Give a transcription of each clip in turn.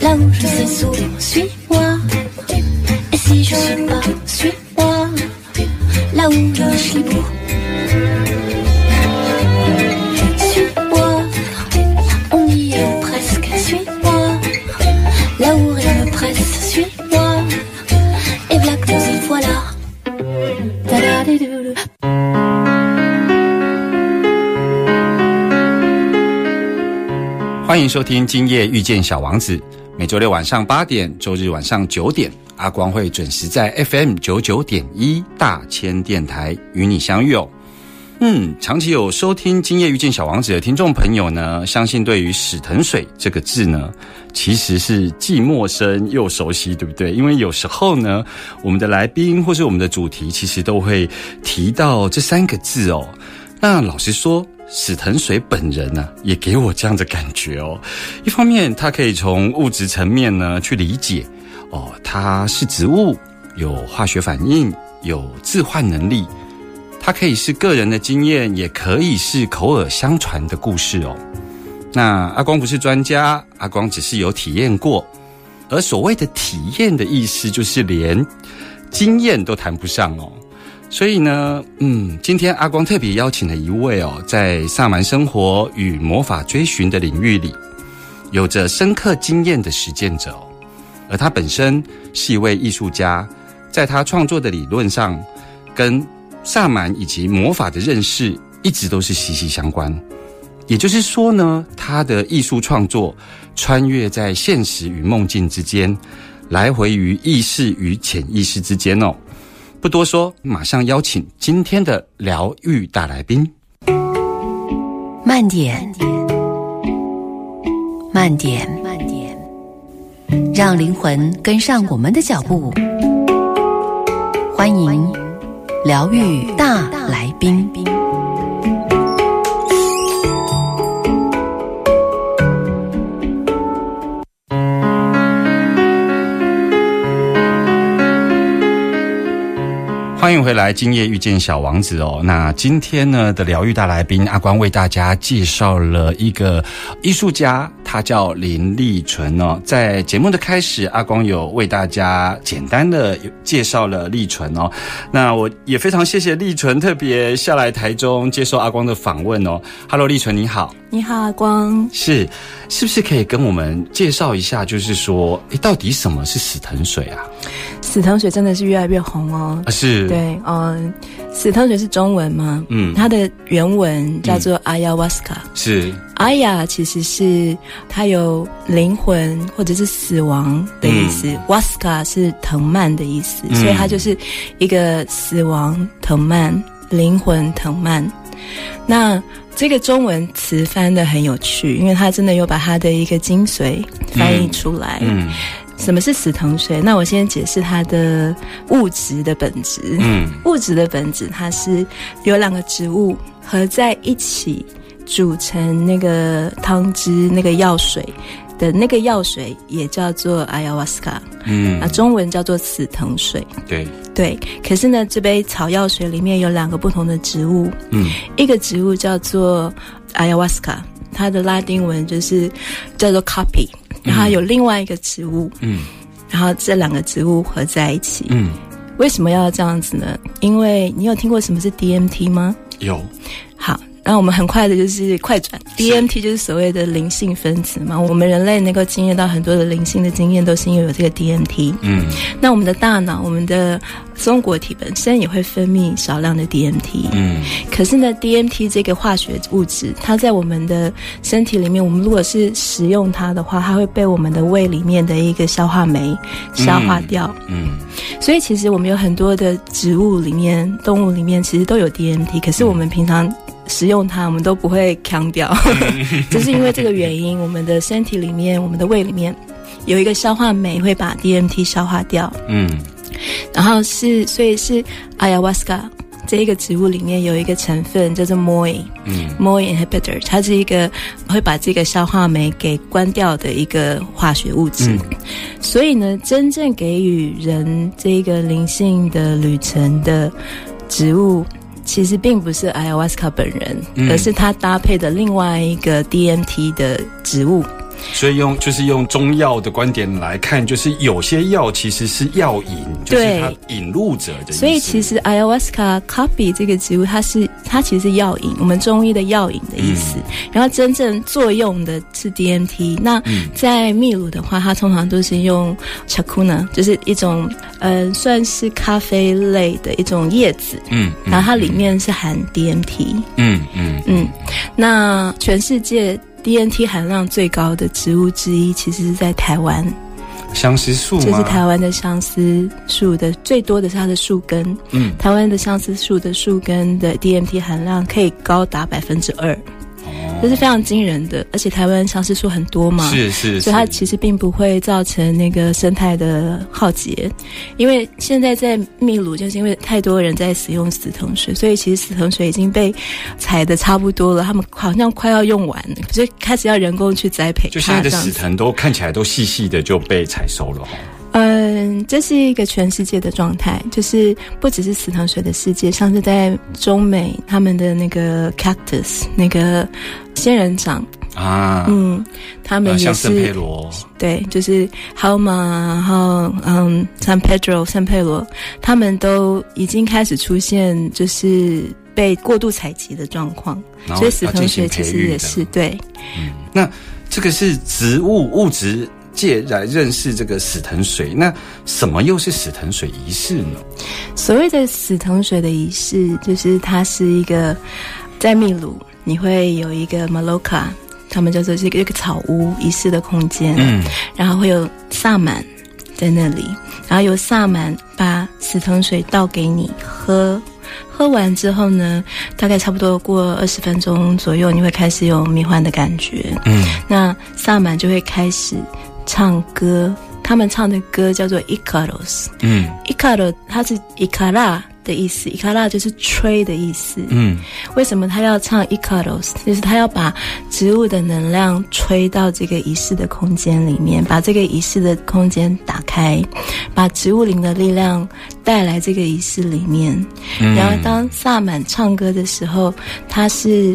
là où je suis sourd, suis-moi. Et si je suis pas, suis-moi, là où je suis beau. Suis-moi, on y est presque, suis-moi. Là où rien ne presse, suis-moi. Et voilà que nous y voilà. Ta-da-di-dou-dou. 欢迎收听《今夜遇见小王子》，每周六晚上八点，周日晚上九点，阿光会准时在 FM 九九点一大千电台与你相遇哦。嗯，长期有收听《今夜遇见小王子》的听众朋友呢，相信对于史腾水这个字呢，其实是既陌生又熟悉，对不对？因为有时候呢，我们的来宾或是我们的主题，其实都会提到这三个字哦。那老实说，史腾水本人呢、也给我这样的感觉哦。一方面，他可以从物质层面呢去理解，哦，它是植物，有化学反应，有置换能力。它可以是个人的经验，也可以是口耳相传的故事哦。那阿光不是专家，阿光只是有体验过。而所谓的体验的意思，就是连经验都谈不上哦。所以呢，嗯，今天阿光特别邀请了一位哦，在萨满生活与魔法追寻的领域里，有着深刻经验的实践者哦。而他本身是一位艺术家，在他创作的理论上，跟萨满以及魔法的认识一直都是息息相关。也就是说呢，他的艺术创作穿越在现实与梦境之间，来回于意识与潜意识之间哦。不多说，马上邀请今天的疗愈大来宾。慢点，慢点，慢点，让灵魂跟上我们的脚步。欢迎疗愈大来宾。欢迎回来，今夜遇见小王子哦。那今天呢的疗愈大来宾，阿光为大家介绍了一个艺术家，他叫林立纯哦。在节目的开始，阿光有为大家简单的介绍了立纯哦。那我也非常谢谢立纯特别下来台中接受阿光的访问哦。Hello，立纯你好。你好，阿光。是，是不是可以跟我们介绍一下？就是说，诶，到底什么是死藤水啊？死藤水真的是越来越红哦。啊，是，对，嗯，死藤水是中文吗？嗯它的原文叫做 ayahuasca。是，aya 其实是它有灵魂或者是死亡的意思、w a s c a 是藤蔓的意思，嗯所以它就是一个死亡藤蔓、灵魂藤蔓。那这个中文词翻的很有趣，因为它真的有把它的一个精髓翻译出来。嗯什么是死藤水？那我先解释它的物质的本质。嗯物质的本质，它是有两个植物合在一起煮成那个汤汁、那个药水的那个药水，也叫做 ayahuasca，嗯啊，，中文叫做死藤水。对，对，可是呢，这杯草药水里面有两个不同的植物，嗯一个植物叫做 ayahuasca，它的拉丁文就是叫做 copy，然后有另外一个植物，嗯然后这两个植物合在一起。嗯，为什么要这样子呢？因为你有听过什么是 DMT 吗？有，好，那我们很快的就是快转，DMT 就是所谓的灵性分子嘛。我们人类能够经验到很多的灵性的经验，都是因为有这个 DMT。嗯那我们的大脑，我们的松果体本身也会分泌少量的 DMT。嗯可是呢，DMT 这个化学物质，它在我们的身体里面，我们如果是食用它的话，它会被我们的胃里面的一个消化酶消化掉。嗯所以其实我们有很多的植物里面、动物里面，其实都有 DMT，可是我们平常食用它，我们都不会扛掉，就是因为这个原因，我们的身体里面，我们的胃里面有一个消化酶会把 DMT 消化掉，嗯然后是所以是 ayahuasca 这一个植物里面有一个成分叫做 moi。嗯 MOI inhibitor，它是一个会把这个消化酶给关掉的一个化学物质。嗯所以呢，真正给予人这个灵性的旅程的植物，其实并不是 ayahuasca 本人，嗯而是它搭配的另外一个 DMT 的植物。所以用就是用中药的观点来看，就是有些药其实是药引，就是它引路者的意思。所以其实 ayahuasca copy 这个植物，它是它其实是药引，我们中医的药引的意思。然后真正作用的是 DMT。那在秘鲁的话，它通常都是用 chacuna，就是一种呃算是咖啡类的一种叶子，嗯，嗯然后它里面是含 DMT。嗯嗯嗯，那全世界 DNT 含量最高的植物之一，其实是在台湾，相思树就是？台湾的相思树的最多的是它的树根。嗯台湾的相思树的树根的 DMT 含量可以高达百分之二，这是非常惊人的。而且台湾相思树很多嘛，是是，所以它其实并不会造成那个生态的浩劫，因为现在在秘鲁，就是因为太多人在使用死藤水，所以其实死藤水已经被采的差不多了，他们好像快要用完了，所以开始要人工去栽培就现在的。死藤都看起来都细细的就被采收了哦。嗯，这是一个全世界的状态，就是不只是死藤水的世界，像是在中美他们的那个 cactus 那个仙人掌，啊，嗯，他们也是罗，对，就是 Halma，然后嗯，San Pedro、圣佩罗，他们都已经开始出现就是被过度采集的状况，所以死藤水其实也是对。那这个是植物物质界来认识这个死藤水，那什么又是死藤水仪式呢？所谓的死藤水的仪式，就是它是一个在秘鲁，你会有一个 Maloka，他们叫做这个一个草屋仪式的空间，嗯然后会有萨满在那里，然后由萨满把死藤水倒给你喝。喝完之后呢，大概差不多过二十分钟左右，你会开始有迷幻的感觉。嗯那萨满就会开始唱歌，他们唱的歌叫做 Icaros。嗯 Icaro 它是 Icara 的意思，Icara 就是吹的意思。嗯为什么他要唱 Icaros？就是他要把植物的能量吹到这个仪式的空间里面，把这个仪式的空间打开，把植物灵的力量带来这个仪式里面。嗯然后当萨满唱歌的时候，他是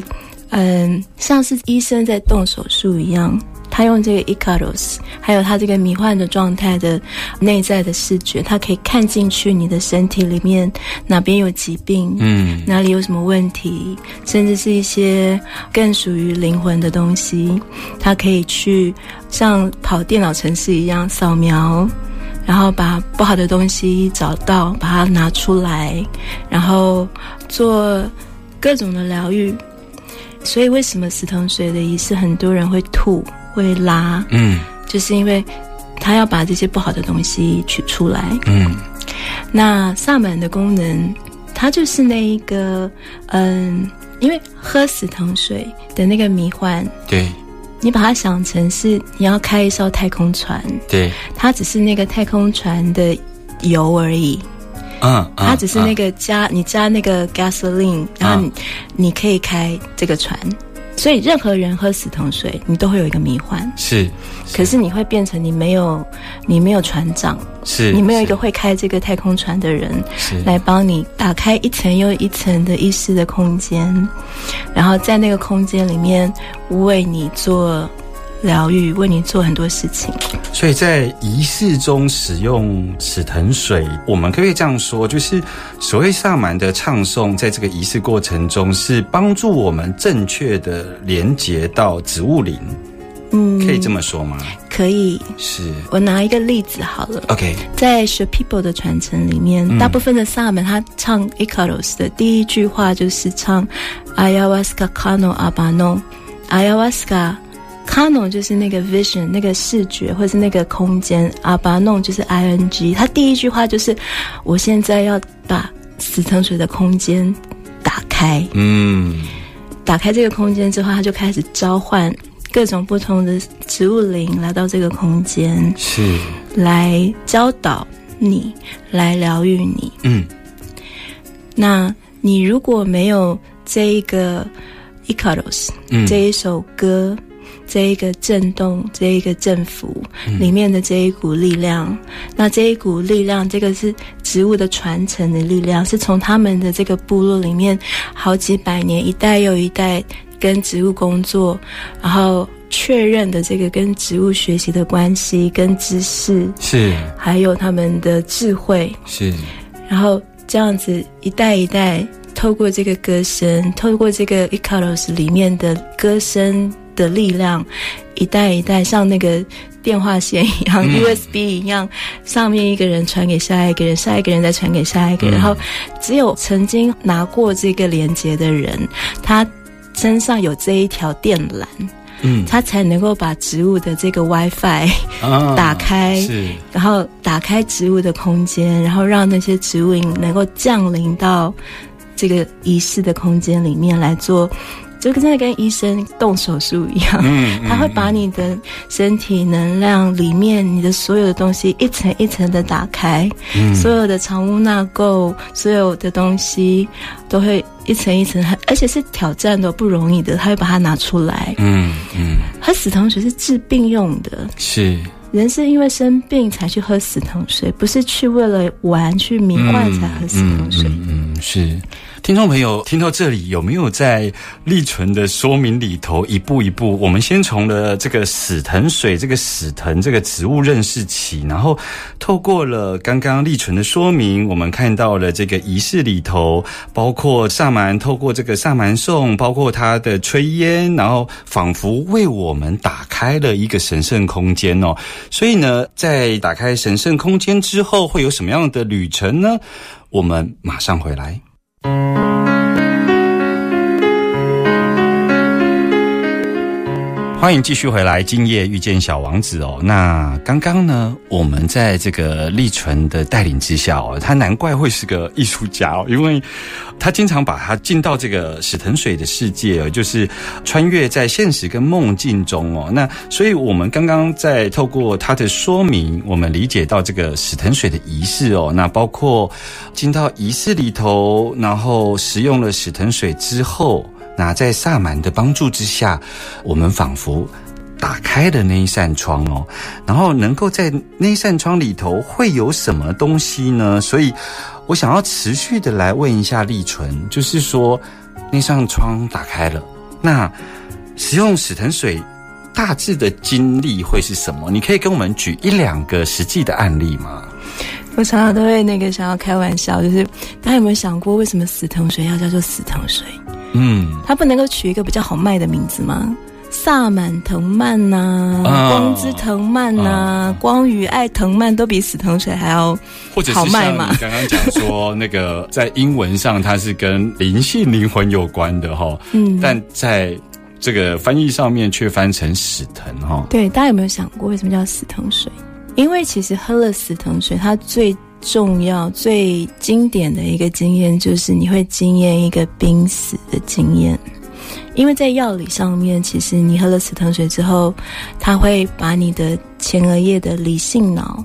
嗯，像是医生在动手术一样。他用这个 Icaros，还有他这个迷幻的状态的内在的视觉，他可以看进去你的身体里面哪边有疾病，嗯哪里有什么问题，甚至是一些更属于灵魂的东西，他可以去像跑电脑程式一样扫描，然后把不好的东西找到，把它拿出来，然后做各种的疗愈。所以，为什么死藤水的仪式很多人会吐、会拉，嗯。就是因为他要把这些不好的东西取出来。嗯。那萨满的功能，它就是那一个，嗯，因为喝死糖水的那个迷幻，对。你把它想成是你要开一艘太空船，对，它只是那个太空船的油而已，嗯，它只是那个个加、你加那个 gasoline，然后你、你可以开这个船。所以任何人喝死藤水，你都会有一个迷幻，是可是你会变成你没有你没有船长，是你没有一个会开这个太空船的人，是。来帮你打开一层又一层的意识的空间，然后在那个空间里面为你做疗愈，为你做很多事情。所以在仪式中使用死藤水，我们可不可以这样说，就是所谓萨满的唱诵，在这个仪式过程中是帮助我们正确的连接到植物灵，嗯，可以这么说吗？可以。是我拿一个例子好了，，OK，在 s h People 的传承里面，嗯大部分的萨满他唱 Icaros 的第一句话就是唱 Ayahuasca Kano Abano。Kano 就是那个 vision 那个视觉或是那个空间，Abano 就是 I N G。他第一句话就是我现在要把死藤水的空间打开。嗯打开这个空间之后，他就开始召唤各种不同的植物灵来到这个空间，是，来教导你，来疗愈你。嗯那你如果没有这一个 Ecaros、嗯这一首歌，这一个震动，这一个振幅、里面的这一股力量，那这一股力量，这个是植物的传承的力量，是从他们的这个部落里面好几百年，一代又一代跟植物工作，然后确认的这个跟植物学习的关系，跟知识，是。还有他们的智慧，是，然后这样子一代一代，透过这个歌声，透过这个 e c o l o s 里面的歌声的力量，一代一代像那个电话线一样、嗯。USB 一样，上面一个人传给下一个人，下一个人再传给下一个人，嗯。然后只有曾经拿过这个连接的人，他身上有这一条电缆，嗯。他才能够把植物的这个 WiFi 啊打开是。然后打开植物的空间，然后让那些植物能够降临到这个仪式的空间里面来做，就跟真的跟医生动手术一样。嗯 他会把你的身体能量里面你的所有的东西一层一层的打开，嗯所有的藏污纳垢，所有的东西都会一层一层，而且是挑战都不容易的，他会把它拿出来。嗯嗯喝死藤水是治病用的，是人是因为生病才去喝死藤水，不是去为了玩去迷幻才喝死藤水。嗯嗯嗯是。听众朋友听到这里，有没有在立纯的说明里头一步一步？我们先从了这个死藤水、这个死藤这个植物认识起，然后透过了刚刚立纯的说明，我们看到了这个仪式里头，包括萨满透过这个萨满颂，包括他的炊烟，然后仿佛为我们打开了一个神圣空间哦。所以呢，在打开神圣空间之后，会有什么样的旅程呢？我们马上回来。欢迎继续回来，今夜遇见小王子哦。那刚刚呢，我们在这个立纯的带领之下哦，他难怪会是个艺术家哦，因为他经常把他进到这个史藤水的世界哦，就是穿越在现实跟梦境中哦。那所以我们刚刚在透过他的说明，我们理解到这个史藤水的仪式哦，那包括进到仪式里头，然后食用了史藤水之后。那在萨满的帮助之下，我们仿佛打开了那一扇窗哦，然后能够在那一扇窗里头会有什么东西呢？所以我想要持续的来问一下立纯，就是说那扇窗打开了，那使用死藤水大致的经历会是什么？你可以跟我们举一两个实际的案例吗？我常常都会那个想要开玩笑，就是大家有没有想过，为什么死藤水要叫做死藤水？嗯，它不能够取一个比较好卖的名字吗？萨满藤蔓呐、啊光之藤蔓呐、啊光与爱藤蔓都比死藤水还要好卖嘛你刚刚讲说那个在英文上它是跟灵性灵魂有关的哈，嗯但在这个翻译上面却翻成死藤哈。对，大家有没有想过为什么叫死藤水？因为其实喝了死藤水，它最重要、最经典的一个经验就是你会经验一个濒死的经验。因为在药理上面，其实你喝了死藤水之后，它会把你的前额叶的理性脑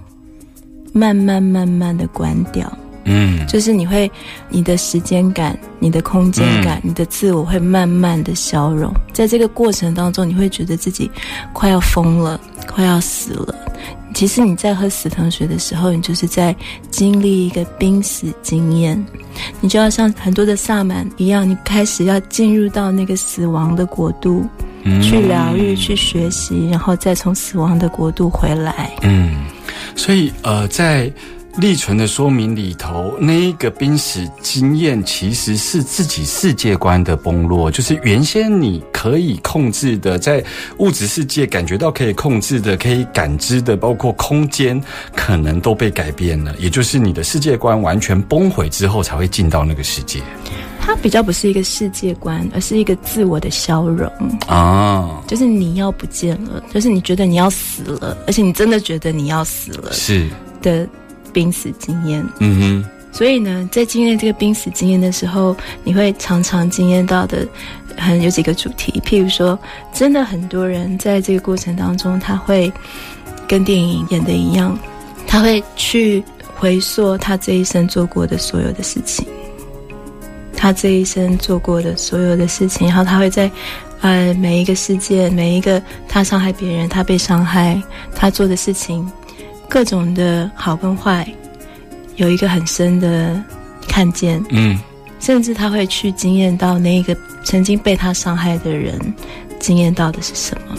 慢慢慢慢的关掉。嗯就是你会，你的时间感、你的空间感、你的自我会慢慢的消融，在这个过程当中，你会觉得自己快要疯了，快要死了。其实你在喝死藤水的时候，你就是在经历一个濒死经验，你就要像很多的萨满一样，你开始要进入到那个死亡的国度，嗯去疗愈、去学习，然后再从死亡的国度回来。嗯，所以呃，在立存的说明里头，那一个濒死经验其实是自己世界观的崩落，就是原先你可以控制的，在物质世界感觉到可以控制的、可以感知的，包括空间，可能都被改变了。也就是你的世界观完全崩毁之后，才会进到那个世界它比较不是一个世界观，而是一个自我的消融。啊。就是你要不见了，就是你觉得你要死了，而且你真的觉得你要死了是，的濒死经验。嗯哼，所以呢，在经验这个濒死经验的时候，你会常常经验到的很有几个主题，譬如说，真的很多人在这个过程当中，他会跟电影演的一样，他会去回溯他这一生做过的所有的事情，他这一生做过的所有的事情，然后他会在呃每一个事件，每一个他伤害别人，他被伤害，他做的事情，各种的好跟坏，有一个很深的看见，嗯甚至他会去惊艳到那个曾经被他伤害的人惊艳到的是什么。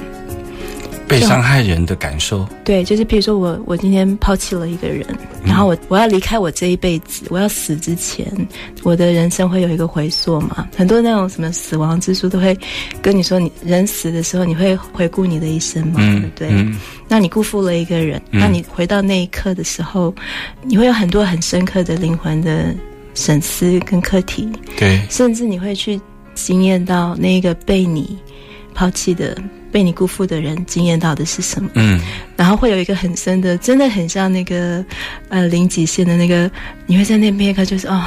被伤害人的感受，对，就是比如说我我今天抛弃了一个人，然后我我要离开我这一辈子，我要死之前，我的人生会有一个回溯嘛？很多那种什么死亡之书都会跟你说，你人死的时候你会回顾你的一生嘛，对不对？嗯。那你辜负了一个人，嗯。那你回到那一刻的时候，你会有很多很深刻的灵魂的审思跟课题，对，甚至你会去惊艳到那个被你抛弃的、被你辜负的人惊艳到的是什么，嗯然后会有一个很深的，真的很像那个呃零极限的那个，你会在那边看就是哦。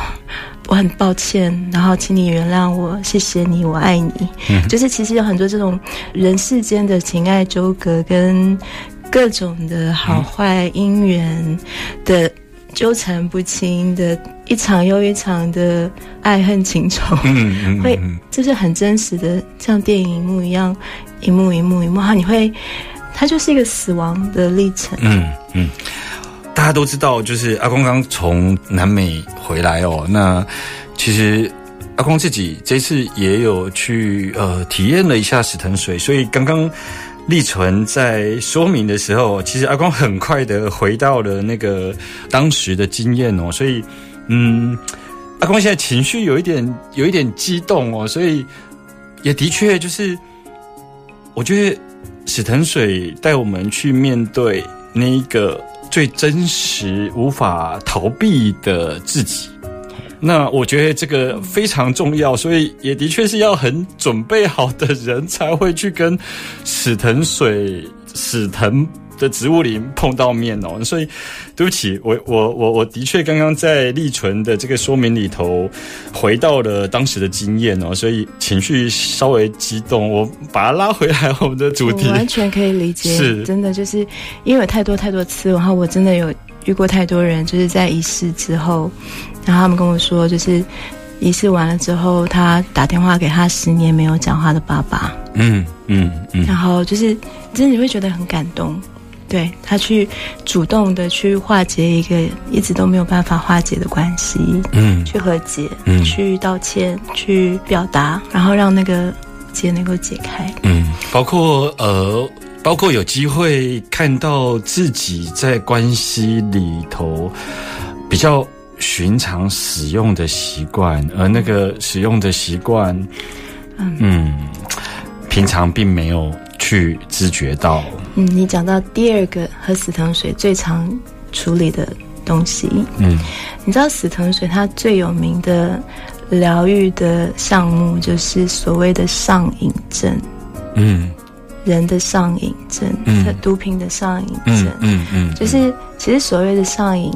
我很抱歉，然后请你原谅我，谢谢你，我爱你。嗯就是其实有很多这种人世间的情爱纠葛跟各种的好坏姻缘的纠缠不清的一场又一场的爱恨情仇，嗯嗯，会就是很真实的，像电影一幕一样，一幕一幕一幕，哈，你会，它就是一个死亡的历程。嗯嗯，大家都知道，就是阿公刚从南美回来哦。那其实阿公自己这次也有去呃体验了一下死藤水，所以刚刚立纯在说明的时候，其实阿公很快的回到了那个当时的经验哦。所以嗯，阿公现在情绪有一点有一点激动哦，所以也的确就是，我觉得史藤水带我们去面对那一个最真实、无法逃避的自己。那我觉得这个非常重要，所以也的确是要很准备好的人才会去跟史藤水、史藤的植物林碰到面哦。所以，对不起，我我我我的确刚刚在立纯的这个说明里头回到了当时的经验哦，所以情绪稍微激动，我把它拉回来我们的主题我。完全可以理解，是真的就是因为有太多太多次，然后我真的有遇过太多人，就是在仪式之后，然后他们跟我说，就是仪式完了之后，他打电话给他十年没有讲话的爸爸，嗯嗯嗯然后就是真的你会觉得很感动。对他去主动的去化解一个一直都没有办法化解的关系，嗯去和解，嗯去道歉，去表达，然后让那个结能够解开。嗯，包括呃，包括有机会看到自己在关系里头比较寻常使用的习惯，而那个使用的习惯，嗯。嗯，平常并没有去知觉到。嗯，你讲到第二个喝死藤水最常处理的东西，嗯。你知道死藤水它最有名的疗愈的项目就是所谓的上瘾症，嗯人的上瘾症，嗯。毒品的上瘾嗯症，嗯嗯，就是其实所谓的上瘾，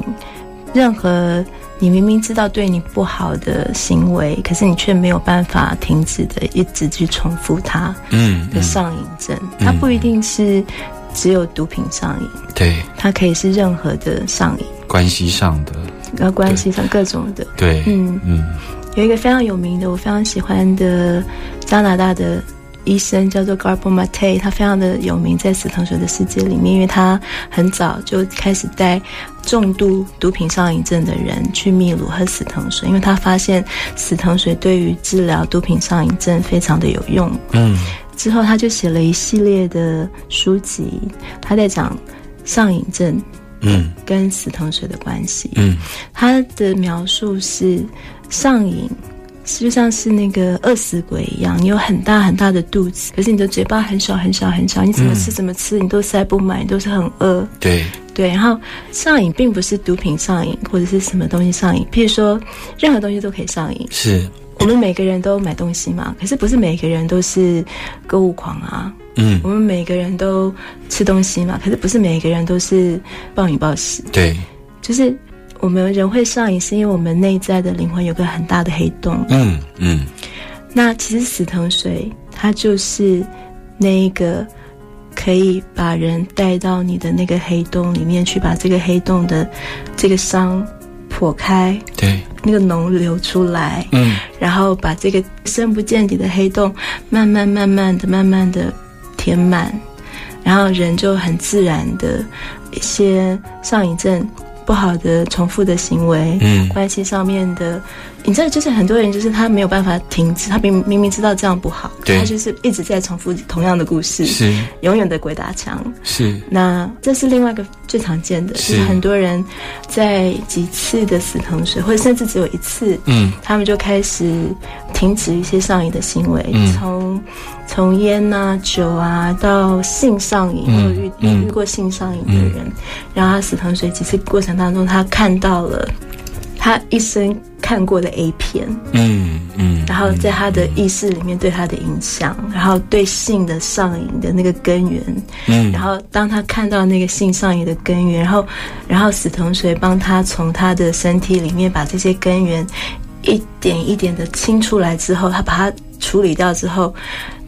任何你明明知道对你不好的行为，可是你却没有办法停止的一直去重复它嗯的上瘾症，它不一定是只有毒品上瘾，对。它可以是任何的上瘾，关系上的。呃，关系上各种的。对。嗯，嗯。有一个非常有名的，我非常喜欢的加拿大的医生叫做 Garbon Mate，他非常的有名在死藤水的世界里面，因为他很早就开始带重度毒品上瘾症的人去秘鲁喝死藤水，因为他发现死藤水对于治疗毒品上瘾症非常的有用。嗯之后他就写了一系列的书籍，他在讲上瘾症嗯跟死藤水的关系。嗯他的描述是上瘾，就像是那个饿死鬼一样，你有很大很大的肚子，可是你的嘴巴很小很小很小，你怎么吃怎么吃，你都塞不满，你都是很饿。对对，然后上瘾并不是毒品上瘾或者是什么东西上瘾，譬如说任何东西都可以上瘾。是我们每个人都买东西嘛，可是不是每个人都是购物狂啊。嗯我们每个人都吃东西嘛，可是不是每个人都是暴饮暴食。对就是我们人会上瘾，是因为我们内在的灵魂有个很大的黑洞。嗯嗯那其实死藤水它就是那一个可以把人带到你的那个黑洞里面去，把这个黑洞的这个伤破开，对，那个脓流出来，嗯然后把这个深不见底的黑洞慢慢慢慢的、慢慢的填满，然后人就很自然的一些上瘾症、不好的重复的行为，嗯。关系上面的，你知道，就是很多人就是他没有办法停止，他明明明知道这样不好，他就是一直在重复同样的故事，是。永远的鬼打墙。是，那这是另外一个最常见的，是。就是很多人在几次的死藤水，或者甚至只有一次，嗯。他们就开始停止一些上瘾的行为，嗯。从从烟啊、酒啊到性上瘾，嗯我有遇遇过性上瘾的人，然后他死藤水几次过程当中，他看到了他一生看过的 A 片，嗯嗯，然后在他的意识里面对他的影响，然后对性的上瘾的那个根源，嗯然后当他看到那个性上瘾的根源，然后然后死藤水帮他从他的身体里面把这些根源一点一点的清出来之后，他把它处理掉之后，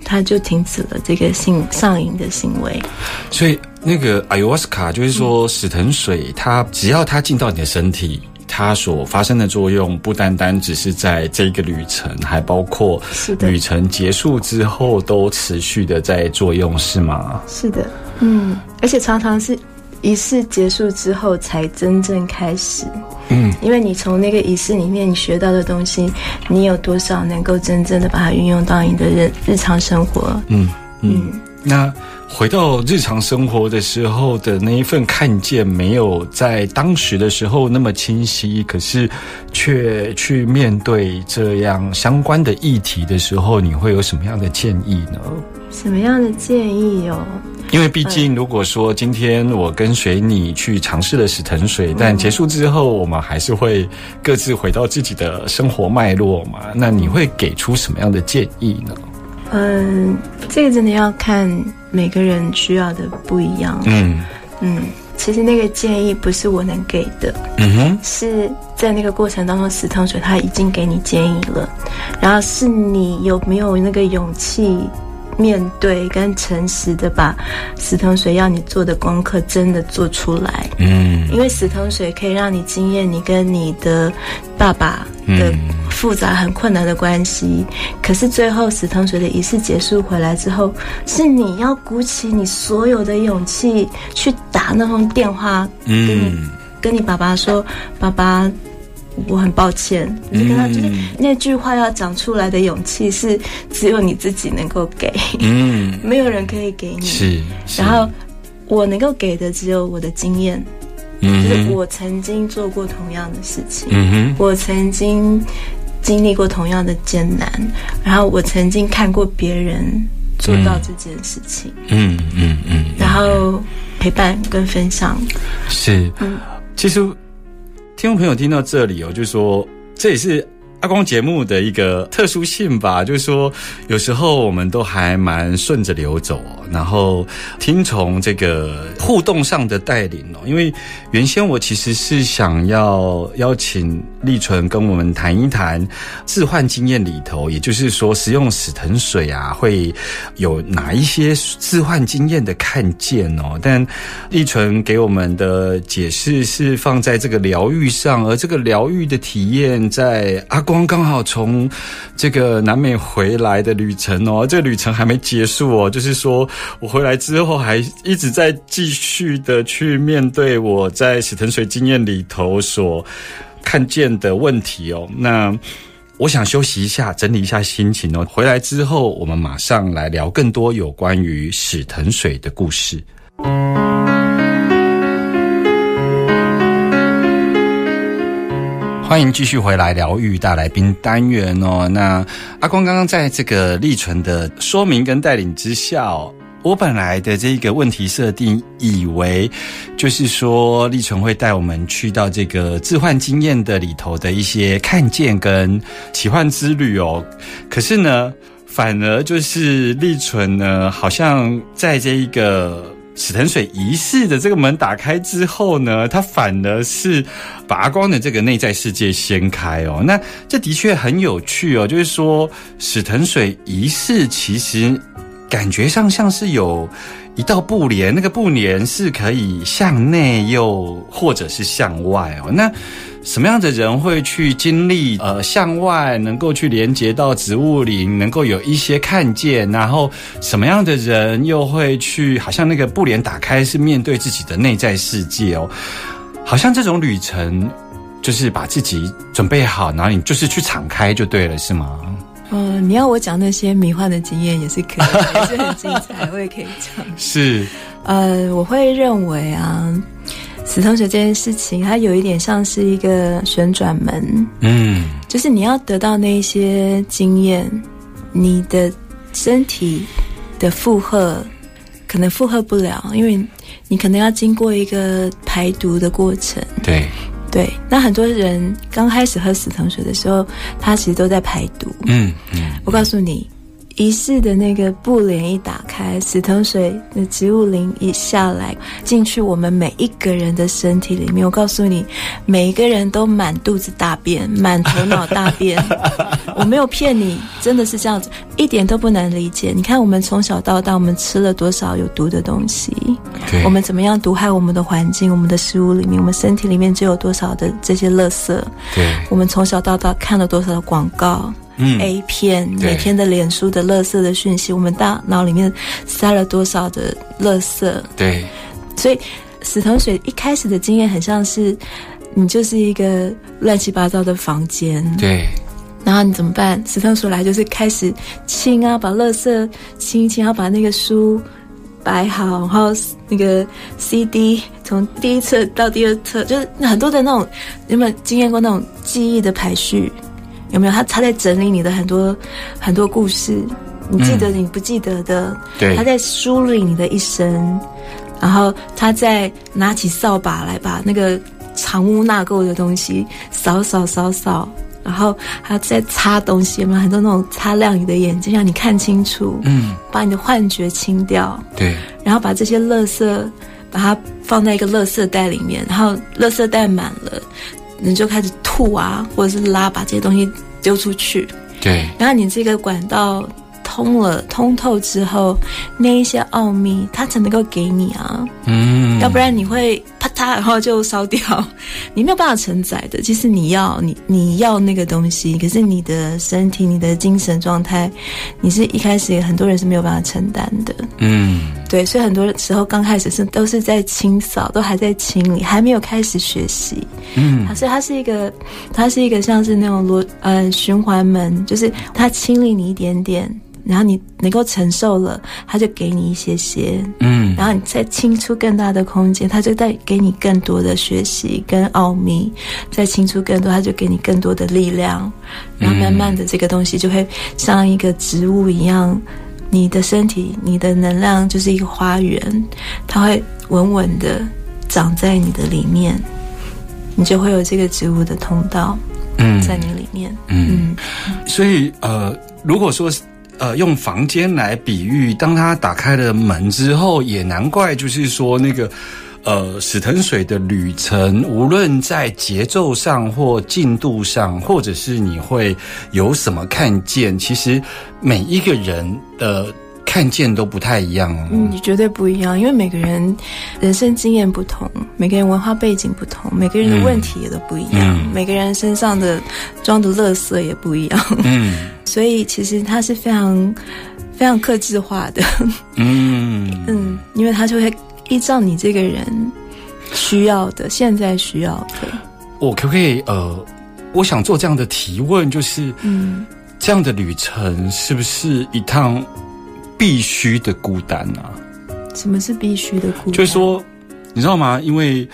他就停止了这个性上瘾的行为。所以那个阿尤瓦斯卡就是说，死藤水它只要它进到你的身体。它所发生的作用不单单只是在这个旅程，还包括旅程结束之后都持续的在作用，是吗？是的，嗯，而且常常是仪式结束之后才真正开始。嗯，因为你从那个仪式里面你学到的东西，你有多少能够真正的把它运用到你的日日常生活？嗯嗯。那回到日常生活的时候的那一份看见，没有在当时的时候那么清晰，可是却去面对这样相关的议题的时候，你会有什么样的建议呢？什么样的建议哦？因为毕竟，如果说今天我跟随你去尝试了死藤水，但结束之后，我们还是会各自回到自己的生活脉络嘛？那你会给出什么样的建议呢？嗯，这个真的要看每个人需要的不一样。嗯嗯，其实那个建议不是我能给的，嗯哼，是在那个过程当中，死藤水他已经给你建议了，然后是你有没有那个勇气面对跟诚实的把死藤水要你做的功课真的做出来。嗯因为死藤水可以让你经验你跟你的爸爸的嗯。复杂很困难的关系，可是最后死藤水的仪式结束回来之后，是你要鼓起你所有的勇气去打那通电话，跟跟你爸爸说，爸爸。我很抱歉，你跟他就是嗯那句话要讲出来的勇气是只有你自己能够给，嗯，没有人可以给你。是，是。然后我能够给的只有我的经验，嗯就是我曾经做过同样的事情，我曾经经历过同样的艰难，然后我曾经看过别人做到这件事情，嗯嗯嗯，然后陪伴跟分享。是，嗯。其实听众朋友听到这里哦，就说这也是阿光节目的一个特殊性吧，就是说有时候我们都还蛮顺着流走，然后听从这个互动上的带领哦。因为原先我其实是想要邀请立纯跟我们谈一谈置换经验里头，也就是说使用死藤水啊，会有哪一些置换经验的看见哦。但立纯给我们的解释是放在这个疗愈上，而这个疗愈的体验在阿光刚好从这个南美回来的旅程哦，这个旅程还没结束哦，就是说我回来之后还一直在继续的去面对我在死藤水经验里头所看见的问题哦，那。我想休息一下，整理一下心情哦。回来之后，我们马上来聊更多有关于史藤水的故事。欢迎继续回来疗愈大来宾单元哦。那阿光刚刚在这个立纯的说明跟带领之下哦。我本来的这个问题设定，以为就是说立纯会带我们去到这个置换经验的里头的一些看见跟奇幻之旅哦。可是呢，反而就是立纯呢，好像在这一个史腾水仪式的这个门打开之后呢，它反而是把光的这个内在世界掀开哦。那这的确很有趣哦，就是说史腾水仪式其实感觉上像是有一道布帘，那个布帘是可以向内又或者是向外哦。那什么样的人会去经历呃向外能够去连接到植物林，能够有一些看见，然后什么样的人又会去好像那个布帘打开是面对自己的内在世界哦，好像这种旅程就是把自己准备好，然后你就是去敞开就对了，是吗？呃，你要我讲那些迷幻的经验也是可以，也是很精彩，我也可以讲。是，呃，我会认为啊，死同学这件事情，它有一点像是一个旋转门，嗯就是你要得到那一些经验，你的身体的负荷可能负荷不了，因为你可能要经过一个排毒的过程。对，对，那很多人刚开始喝死藤水的时候，他其实都在排毒。嗯嗯我告诉你，仪式的那个布帘一打开，死藤水的植物灵一下来，进去我们每一个人的身体里面。我告诉你，每一个人都满肚子大便，满头脑大便。我没有骗你，真的是这样子，一点都不难理解。你看，我们从小到大，我们吃了多少有毒的东西？对，我们怎么样毒害我们的环境？我们的食物里面，我们身体里面就有多少的这些垃圾？对，我们从小到大看了多少的广告、嗯 A 片，对每天的脸书的垃圾的讯息，我们大脑里面塞了多少的垃圾？对，所以死藤水一开始的经验很像是你就是一个乱七八糟的房间，对，然后你怎么办？死藤水来就是开始清啊，把垃圾清一清，然后把那个书摆好，然后那个 CD 从第一册到第二册，就是很多的那种，有没有经验过那种记忆的排序？有没有？他他在整理你的很多很多故事，你记得你不记得的，对他在梳理你的一生，然后他在拿起扫把来把那个藏污纳垢的东西扫扫扫扫。然后还要再擦东西，有没有很多那种擦亮你的眼睛，让你看清楚，嗯，把你的幻觉清掉，对，然后把这些垃圾把它放在一个垃圾袋里面，然后垃圾袋满了，你就开始吐啊，或者是拉，把这些东西丢出去。对，然后你这个管道通了、通透之后，那一些奥秘它才能够给你啊，嗯，要不然你会啪嗒，然后就烧掉，你没有办法承载的。其实你要你你要那个东西，可是你的身体、你的精神状态，你是一开始很多人是没有办法承担的。嗯，对，所以很多时候刚开始是都是在清扫，都还在清理，还没有开始学习。嗯，所以它是一个，它是一个像是那种螺呃循环门，就是它清理你一点点，然后你能够承受了，他就给你一些些，嗯，然后你再清出更大的空间，他就再给你更多的学习跟奥秘，再清出更多，他就给你更多的力量，然后慢慢的这个东西就会像一个植物一样，你的身体、你的能量就是一个花园，它会稳稳的长在你的里面，你就会有这个植物的通道嗯。在你里面。嗯，所以呃，如果说是呃用房间来比喻，当他打开了门之后，也难怪就是说那个。呃，史腾水的旅程，无论在节奏上或进度上，或者是你会有什么看见，其实每一个人的看见都不太一样哦。嗯，绝对不一样，因为每个人人生经验不同，每个人文化背景不同，每个人的问题也都不一样，嗯。每个人身上的装的垃圾也不一样，嗯。所以其实它是非常非常克制化的，嗯。嗯，因为它就会依照你这个人需要的，现在需要的，我可不可以呃，我想做这样的提问，就是嗯，这样的旅程是不是一趟必须的孤单啊？什么是必须的孤单？就是说，你知道吗？因为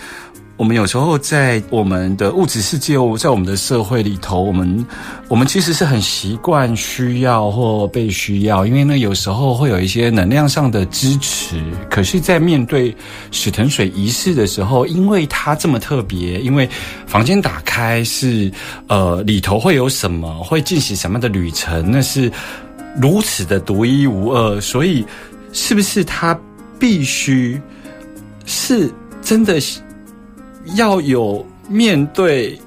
我们有时候在我们的物质世界，在我们的社会里头，我们我们其实是很习惯需要或被需要，因为呢，有时候会有一些能量上的支持。可是，在面对史腾水仪式的时候，因为它这么特别，因为房间打开是呃里头会有什么，会进行什么样的旅程，那是如此的独一无二，所以是不是他必须是真的要有面对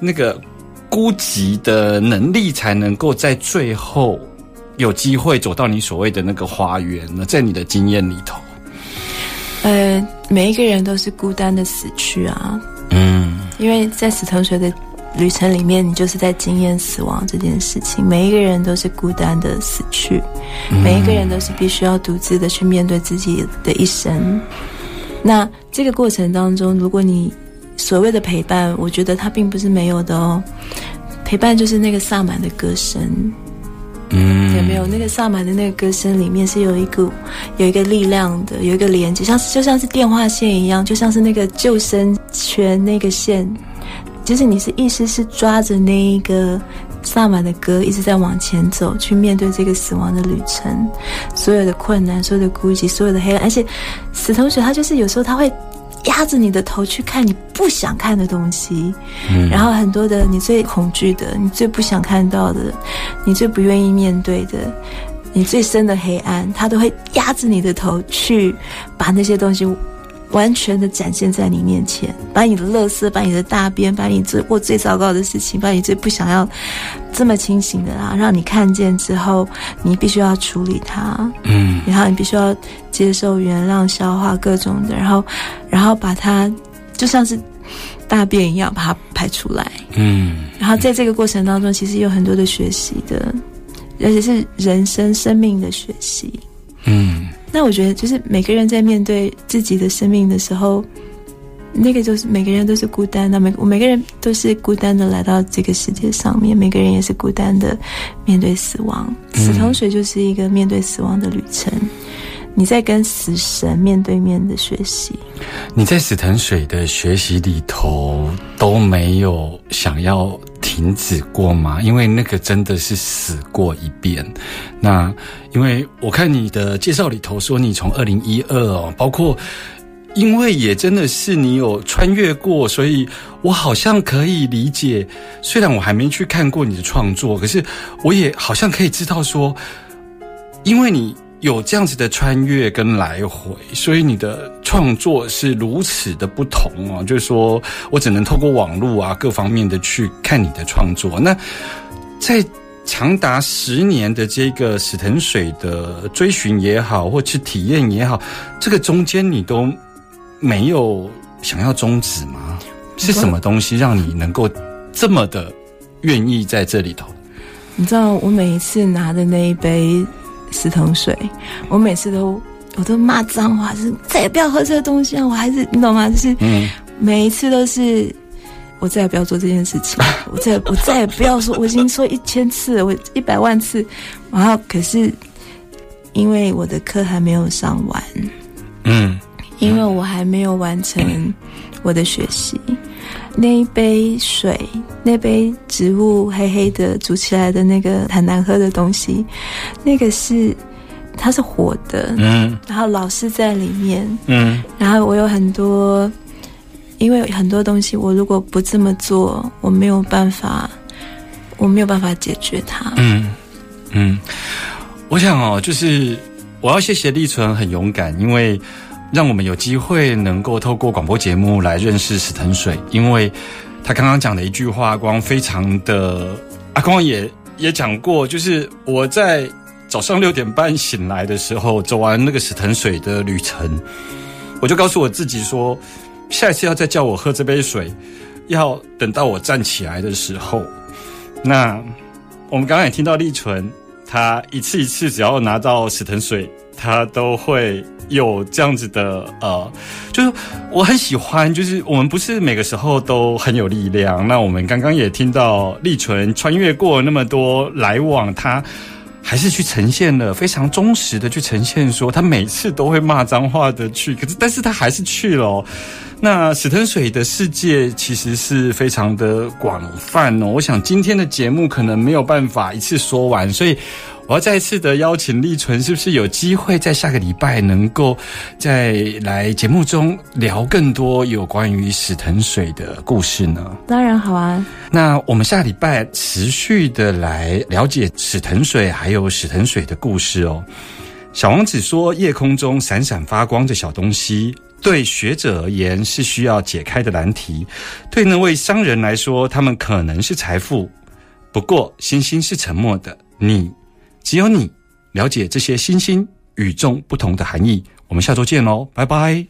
那个孤寂的能力，才能够在最后有机会走到你所谓的那个花园呢？在你的经验里头，呃，每一个人都是孤单的死去啊，嗯因为在死藤水的旅程里面，你就是在经验死亡这件事情。每一个人都是孤单的死去，每一个人都是必须要独自的去面对自己的一生。那这个过程当中，如果你所谓的陪伴，我觉得它并不是没有的哦。陪伴就是那个萨满的歌声，嗯有没有？那个萨满的那个歌声里面是有一股有一个力量的，有一个连接，像就像是电话线一样，就像是那个救生圈那个线，就是你是意思是抓着那一个萨满的歌一直在往前走，去面对这个死亡的旅程，所有的困难，所有的孤寂，所有的黑暗，而且死同学他就是有时候他会。压着你的头去看你不想看的东西，然后很多的你最恐惧的、你最不想看到的、你最不愿意面对的、你最深的黑暗，他都会压着你的头去把那些东西完全的展现在你面前，把你的乐色、把你的大便、把你做过最糟糕的事情、把你最不想要这么清醒的啊，让你看见之后，你必须要处理它。嗯然后你必须要接受、原谅、消化各种的，然后，然后把它就像是大便一样把它排出来。嗯然后在这个过程当中，其实有很多的学习的，而且是人生生命的学习。嗯那我觉得，就是每个人在面对自己的生命的时候，那个就是每个人都是孤单的，每我每个人都是孤单的来到这个世界上面，每个人也是孤单的面对死亡。死同水就是一个面对死亡的旅程，你在跟死神面对面的学习。你在死藤水的学习里头都没有想要停止过吗？因为那个真的是死过一遍。那因为我看你的介绍里头说，你从二零一二哦，包括因为也真的是你有穿越过，所以我好像可以理解。虽然我还没去看过你的创作，可是我也好像可以知道说，因为你有这样子的穿越跟来回，所以你的创作是如此的不同哦。就是说我只能透过网络啊各方面的去看你的创作。那在长达十年的这个史腾水的追寻也好，或去体验也好，这个中间你都没有想要终止吗？是什么东西让你能够这么的愿意在这里头？你知道，我每一次拿的那一杯石桶水，我每次都我都骂脏话，就是再也不要喝这个东西啊！我还是你懂吗？就是嗯每一次都是我再也不要做这件事情，我再我再也不要说，我已经说一千次了，我一百万次，然后可是因为我的课还没有上完，嗯因为我还没有完成我的学习。那一杯水，那杯植物黑黑的煮起来的那个很难喝的东西，那个是它是活的，嗯。然后老师在里面，嗯。然后我有很多，因为很多东西我如果不这么做，我没有办法，我没有办法解决它。嗯嗯，我想哦，就是我要谢谢立纯很勇敢，因为让我们有机会能够透过广播节目来认识史腾水，因为他刚刚讲的一句话，光非常的，阿光也也讲过，就是我在早上六点半醒来的时候，走完那个史腾水的旅程，我就告诉我自己说，下一次要再叫我喝这杯水，要等到我站起来的时候。那我们刚刚也听到立纯，他一次一次只要拿到史藤水，他都会有这样子的呃，就是我很喜欢，就是我们不是每个时候都很有力量。那我们刚刚也听到立纯穿越过那么多来往，他。还是去呈现了非常忠实的去呈现，说他每次都会骂脏话的去，可是但是他还是去了、那史腾水的世界其实是非常的广泛哦。我想今天的节目可能没有办法一次说完，所以我要再一次的邀请立纯，是不是有机会在下个礼拜能够再来节目中聊更多有关于史腾水的故事呢？当然好啊，那我们下礼拜持续的来了解史腾水还有史腾水的故事哦。小王子说：“夜空中闪闪发光的小东西，对学者而言是需要解开的难题，对那位商人来说，他们可能是财富。不过，星星是沉默的，你只有你了解这些星星与众不同的含义。我们下周见喽，拜拜。